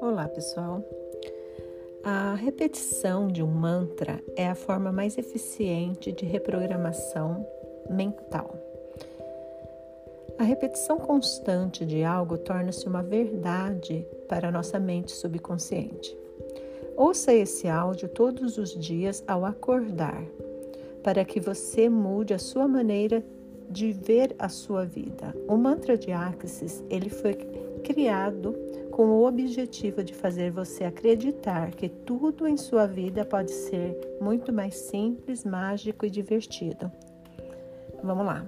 Olá, pessoal. A repetição de um mantra é a forma mais eficiente de reprogramação mental. A repetição constante de algo torna-se uma verdade para nossa mente subconsciente. Ouça esse áudio todos os dias ao acordar, para que você mude a sua maneira de ver a sua vida. O mantra de Axis, ele foi criado com o objetivo de fazer você acreditar que tudo em sua vida pode ser muito mais simples, mágico e divertido. Vamos lá.